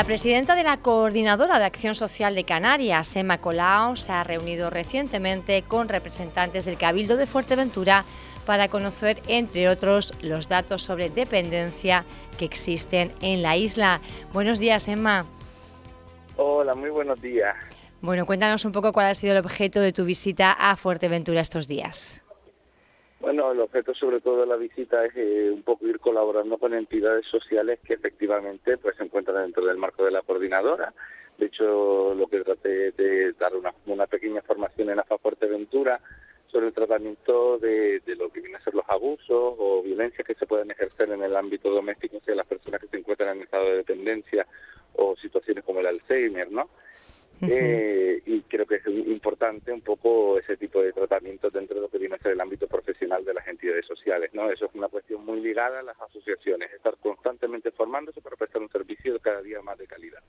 La presidenta de la Coordinadora de Acción Social de Canarias, Emma Colau, se ha reunido recientemente con representantes del Cabildo de Fuerteventura para conocer, entre otros, los datos sobre dependencia que existen en la isla. Buenos días, Emma. Hola, muy buenos días. Bueno, cuéntanos un poco cuál ha sido el objeto de tu visita a Fuerteventura estos días. Bueno, el objeto sobre todo de la visita es eh, un poco ir colaborando con entidades sociales que efectivamente pues se encuentran dentro del marco de la coordinadora. De hecho, lo que traté de dar una, una pequeña formación en AFA Fuerteventura sobre el tratamiento de, de, lo que vienen a ser los abusos o violencias que se pueden ejercer en el ámbito doméstico hacia las personas que se encuentran en estado de dependencia o situaciones como el Alzheimer, ¿no? Eh, y creo que es importante un poco ese tipo de tratamiento dentro de lo que viene a ser el ámbito profesional de las entidades sociales. ¿no? Eso es una cuestión muy ligada a las asociaciones, estar constantemente formándose para prestar un servicio cada día más de calidad.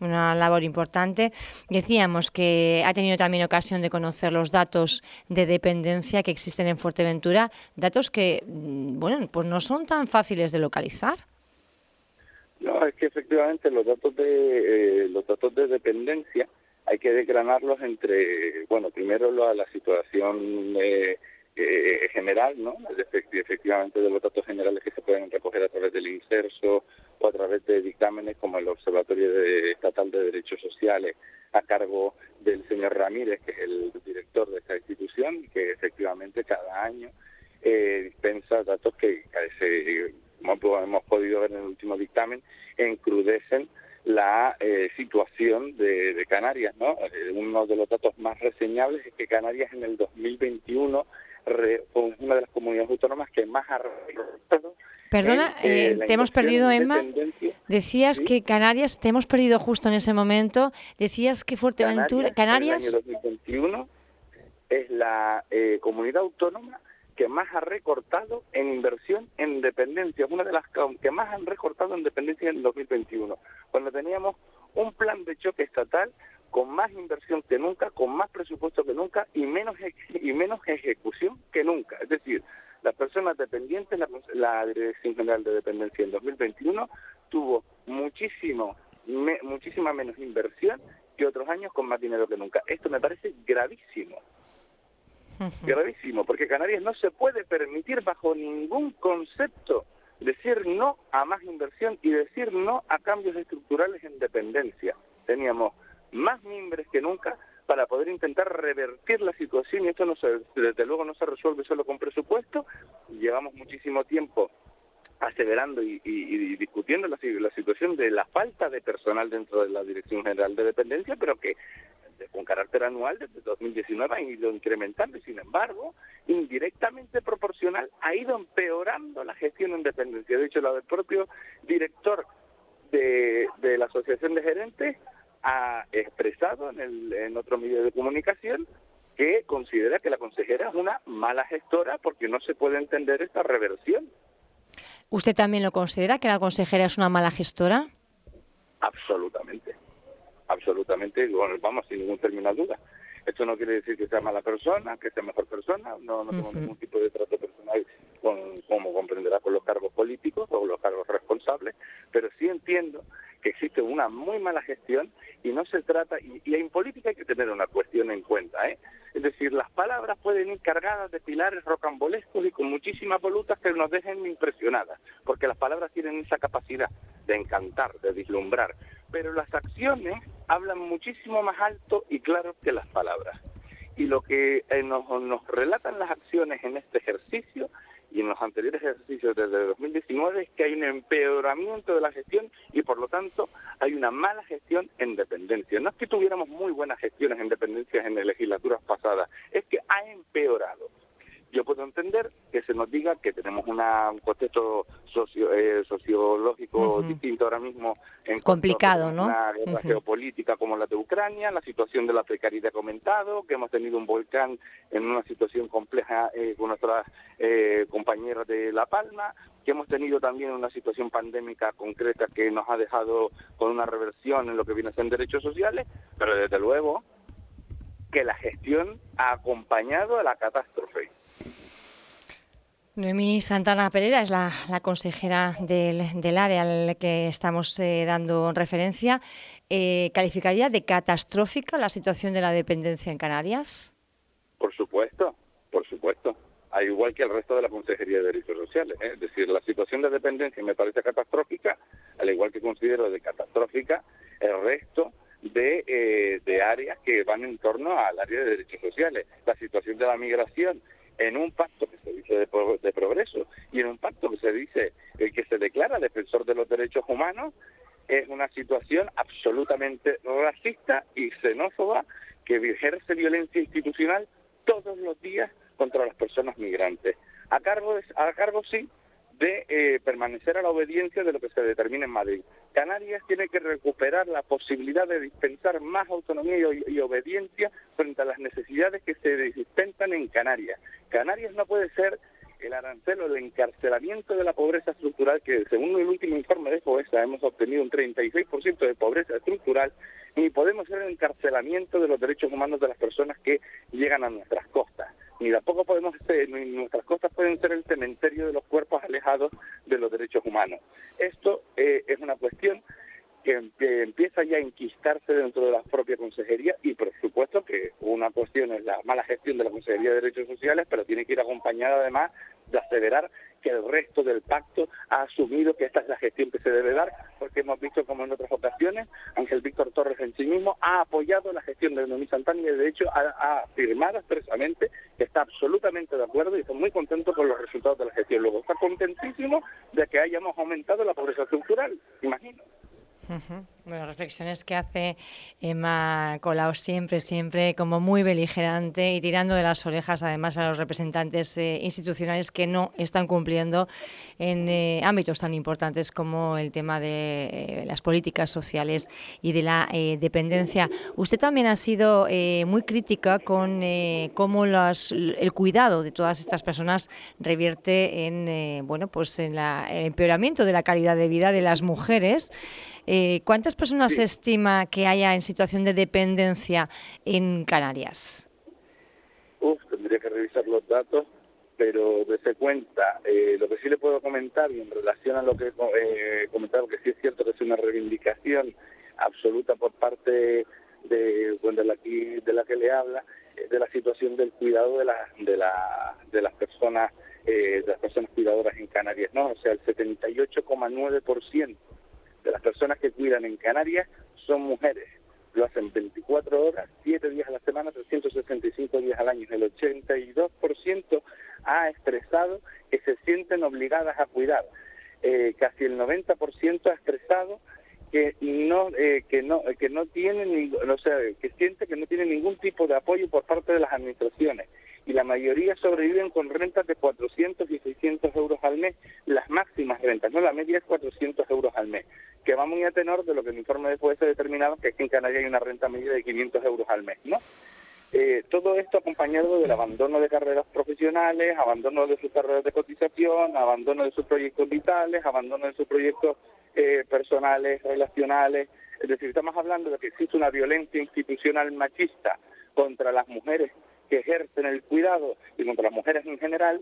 Una labor importante. Decíamos que ha tenido también ocasión de conocer los datos de dependencia que existen en Fuerteventura, datos que, mm, bueno, pues no son tan fáciles de localizar. No, es que efectivamente los datos de eh, los datos de dependencia hay que desgranarlos entre, bueno, primero la, la situación eh, eh, general, ¿no? Efectivamente de los datos generales que se pueden recoger a través del inserso o a través de dictámenes como el Observatorio Estatal de Derechos Sociales a cargo del señor Ramírez, que es el director de esta institución que efectivamente cada año dispensa datos que como hemos podido ver en el último dictamen, encrudecen la eh, situación de, Canarias. ¿no? Eh, uno de los datos más reseñables es que Canarias en el 2021 fue una de las comunidades autónomas que más ha Perdona, eh, te hemos perdido, Emma. Decías que Canarias, te hemos perdido justo en ese momento. Decías que Fuerteventura, Canarias. En el año 2021 es la comunidad autónoma que más ha recortado en inversión en dependencia, una de las que más han recortado en dependencia en 2021, cuando teníamos un plan de choque estatal con más inversión que nunca, con más presupuesto que nunca y menos y menos ejecución que nunca. Es decir, las personas dependientes, la, la Dirección General de Dependencia en 2021 tuvo muchísimo muchísima menos inversión que otros años con más dinero que nunca. Esto me parece gravísimo gravísimo, porque Canarias no se puede permitir bajo ningún concepto decir no a más inversión y decir no a cambios estructurales en dependencia. Teníamos más mimbres que nunca para poder intentar revertir la situación y esto no se, desde luego no se resuelve solo con presupuesto. Llevamos muchísimo tiempo aseverando y, discutiendo la, situación de la falta de personal dentro de la Dirección General de Dependencia, pero que con carácter anual desde 2019 ha ido incrementando y sin embargo, indirectamente proporcional, ha ido empeorando la gestión en dependencia. De hecho, la del propio director de, la Asociación de Gerentes ha expresado en, el, en otro medio de comunicación que considera que la consejera es una mala gestora porque no se puede entender esta reversión. ¿Usted también lo considera que la consejera es una mala gestora? Absolutamente absolutamente, vamos, sin ningún término de duda. Esto no quiere decir que sea mala persona, que sea mejor persona, no, no tengo ningún tipo de trato personal, con, como comprenderá, con los cargos políticos o los cargos responsables, pero sí entiendo que existe una muy mala gestión y no se trata, y, y, en política hay que tener una cuestión en cuenta, ¿eh? Es decir, las palabras pueden ir cargadas de pilares rocambolescos y con muchísimas volutas que nos dejen impresionadas, porque las palabras tienen esa capacidad de encantar, de vislumbrar, pero las acciones hablan muchísimo más alto y claro que las palabras. Y lo que eh, nos, nos relatan las acciones en este ejercicio y en los anteriores ejercicios desde 2019 es que hay un empeoramiento de la gestión y por lo tanto hay una mala gestión en dependencia. No es que tuviéramos muy buenas gestiones en dependencias en legislaturas pasadas, es que ha empeorado yo puedo entender que se nos diga que tenemos una, un contexto socio, eh, sociológico distinto ahora mismo en complicado, ¿no? Una guerra geopolítica como la de Ucrania, la situación de la precariedad comentado, que hemos tenido un volcán en una situación compleja eh, con nuestras eh, compañeras de La Palma, que hemos tenido también una situación pandémica concreta que nos ha dejado con una reversión en lo que viene a ser derechos sociales, pero desde luego que la gestión ha acompañado a la catástrofe Noemí Santana Pereira es la, consejera del, área al que estamos eh, dando referencia. Eh, ¿Calificaría de catastrófica la situación de la dependencia en Canarias? Por supuesto, por supuesto. Al igual que el resto de la Consejería de Derechos Sociales. ¿eh? Es decir, la situación de dependencia me parece catastrófica, al igual que considero de catastrófica el resto de, de áreas que van en torno al área de derechos sociales. La situación de la migración en un pacto se dice de, progreso y en un pacto que se dice el que se declara defensor de los derechos humanos, es una situación absolutamente racista y xenófoba que ejerce violencia institucional todos los días contra las personas migrantes. A cargo, a cargo sí de eh, permanecer a la obediencia de lo que se determina en Madrid. Canarias tiene que recuperar la posibilidad de dispensar más autonomía y, obediencia frente a las necesidades que se dispensan en Canarias. Canarias no puede ser el arancel o el encarcelamiento de la pobreza estructural, que según el último informe de FOESA hemos obtenido un 36% de pobreza estructural, ni podemos ser el encarcelamiento de los derechos humanos de las personas que llegan a nuestras costas ni tampoco podemos ser, nuestras costas pueden ser el cementerio de los cuerpos alejados de los derechos humanos. Esto eh, es una cuestión que, empieza ya a enquistarse dentro de la propia consejería y por supuesto que una cuestión es la mala gestión de la Consejería de Derechos Sociales, pero tiene que ir acompañada además de aseverar que el resto del pacto ha asumido que esta es la gestión que se debe dar, porque hemos visto como en otras ocasiones Ángel Víctor Torres en sí mismo ha apoyado la gestión de Noemí Santana y de hecho ha, afirmado expresamente que está absolutamente de acuerdo y está muy contento con los resultados de la gestión. Luego está contentísimo de que hayamos aumentado la pobreza estructural, imagino. Bueno, reflexiones que hace Emma Colau siempre, siempre como muy beligerante y tirando de las orejas además a los representantes eh, institucionales que no están cumpliendo en eh, ámbitos tan importantes como el tema de eh, las políticas sociales y de la dependencia. Usted también ha sido muy crítica con cómo el cuidado de todas estas personas revierte en, bueno, pues en el empeoramiento de la calidad de vida de las mujeres. Eh, ¿Cuántas personas se estima que haya en situación de dependencia en Canarias? Uf, tendría que revisar los datos, pero desde cuenta, eh, lo que sí le puedo comentar y en relación a lo que he eh, comentado, que sí es cierto que es una reivindicación absoluta por parte de, bueno, de, la, de la que le habla, de la situación del cuidado de, la, de, la, de las personas de las personas cuidadoras en Canarias, ¿no? O sea, el 78,9% de las personas que cuidan en Canarias son mujeres. Lo hacen 24 horas, 7 días a la semana, 365 días al año. El 82% ha expresado que se sienten obligadas a cuidar. Eh, casi el 90% ha expresado que no eh, que no que no tiene o sea que siente que no tiene ningún tipo de apoyo por parte de las administraciones y la mayoría sobreviven con rentas de 400 y 600 euros al mes, las máximas rentas, no la media es 400 euros al mes, que va muy a tenor de lo que el informe después se determinado, que que en Canarias hay una renta media de 500 euros al mes, ¿no? Eh, todo esto acompañado del abandono de carreras profesionales, abandono de sus carreras de cotización, abandono de sus proyectos vitales, abandono de sus proyectos eh, personales, relacionales. Es decir, estamos hablando de que existe una violencia institucional machista contra las mujeres que ejercen el cuidado y contra las mujeres en general,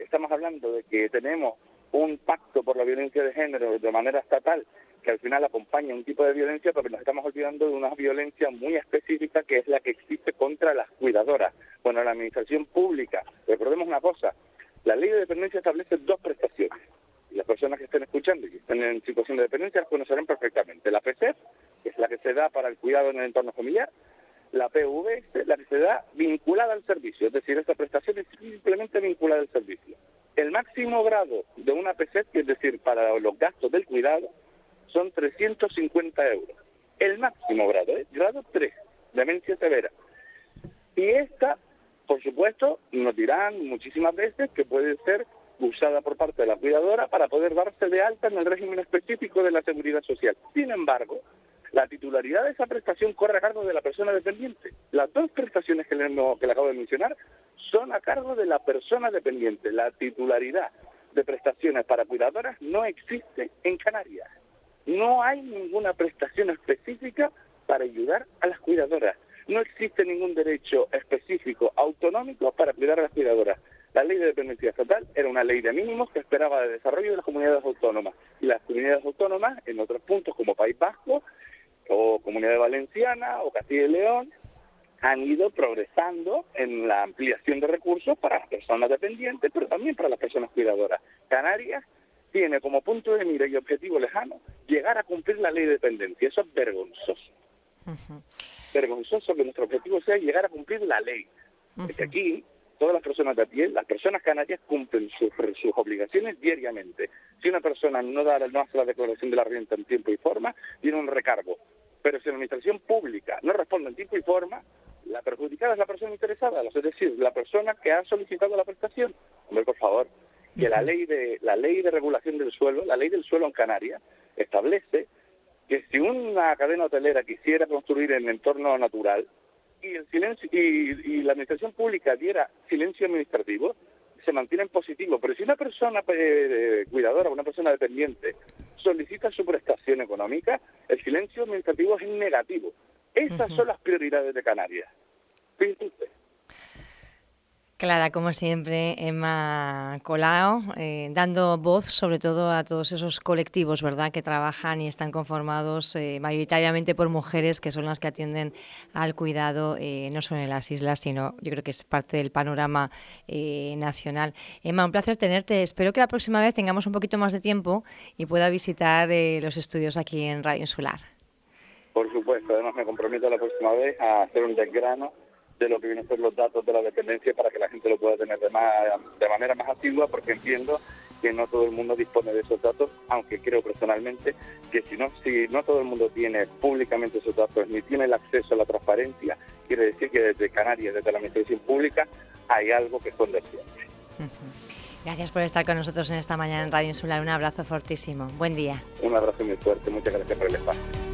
estamos hablando de que tenemos un pacto por la violencia de género de manera estatal que al final acompaña un tipo de violencia, pero nos estamos olvidando de una violencia muy específica que es la que existe contra las cuidadoras. Bueno, la administración pública, recordemos una cosa, la ley de dependencia establece dos prestaciones. Las personas que estén escuchando y que estén en situación de dependencia conocerán perfectamente. La PCF, que es la que se da para el cuidado en el entorno familiar, la PV es la que se da vinculada al servicio, es decir, esta prestación es simplemente vinculada al servicio. El máximo grado de una PCET, es decir, para los gastos del cuidado, son 350 euros. El máximo grado, ¿eh? grado 3, demencia severa. Y esta, por supuesto, nos dirán muchísimas veces que puede ser usada por parte de la cuidadora para poder darse de alta en el régimen específico de la seguridad social. Sin embargo, la titularidad de esa prestación corre a cargo de la persona dependiente. Las dos prestaciones que le, que le acabo de mencionar son a cargo de la persona dependiente. La titularidad de prestaciones para cuidadoras no existe en Canarias. No hay ninguna prestación específica para ayudar a las cuidadoras. No existe ningún derecho específico autonómico para cuidar a las cuidadoras. La ley de dependencia estatal era una ley de mínimos que esperaba el desarrollo de las comunidades autónomas. Y las comunidades autónomas, en otros puntos como País Vasco, o Comunidad Valenciana, o Castilla y León, han ido progresando en la ampliación de recursos para las personas dependientes, pero también para las personas cuidadoras. Canarias tiene como punto de mira y objetivo lejano llegar a cumplir la ley de dependencia. Eso es vergonzoso. Vergonzoso que nuestro objetivo sea llegar a cumplir la ley. Porque aquí todas las personas de a pie, las personas canarias cumplen sus, sus obligaciones diariamente. Si una persona no, da, no hace la declaración de la renta en tiempo y forma, tiene un recargo. Pero si la administración pública no responde en tiempo y forma, la perjudicada es la persona interesada, es decir, la persona que ha solicitado la prestación. Hombre, por favor, que la ley de la ley de regulación del suelo, la ley del suelo en Canarias, establece que si una cadena hotelera quisiera construir en entorno natural, y el silencio y, la administración pública diera silencio administrativo, se mantiene en positivo. Pero si una persona eh, cuidadora, una persona dependiente, solicita su prestación económica, el silencio administrativo es negativo. Esas son las prioridades de Canarias. Fíjate usted. Clara, como siempre, Emma Colao, eh, dando voz sobre todo a todos esos colectivos, ¿verdad?, que trabajan y están conformados eh, mayoritariamente por mujeres que son las que atienden al cuidado, eh, no solo en las islas, sino yo creo que es parte del panorama nacional. Emma, un placer tenerte. Espero que la próxima vez tengamos un poquito más de tiempo y pueda visitar los estudios aquí en Radio Insular. Por supuesto, además me comprometo la próxima vez a hacer un desgrano de lo que vienen a ser los datos de la dependencia para que la gente lo pueda tener de, más, de manera más asidua, porque entiendo que no todo el mundo dispone de esos datos, aunque creo personalmente que si no, si no todo el mundo tiene públicamente esos datos ni tiene el acceso a la transparencia, quiere decir que desde Canarias, desde la Administración Pública, hay algo que esconder siempre. Gracias por estar con nosotros en esta mañana en Radio Insular. Un abrazo fortísimo. Buen día. Un abrazo muy fuerte. Muchas gracias por el espacio.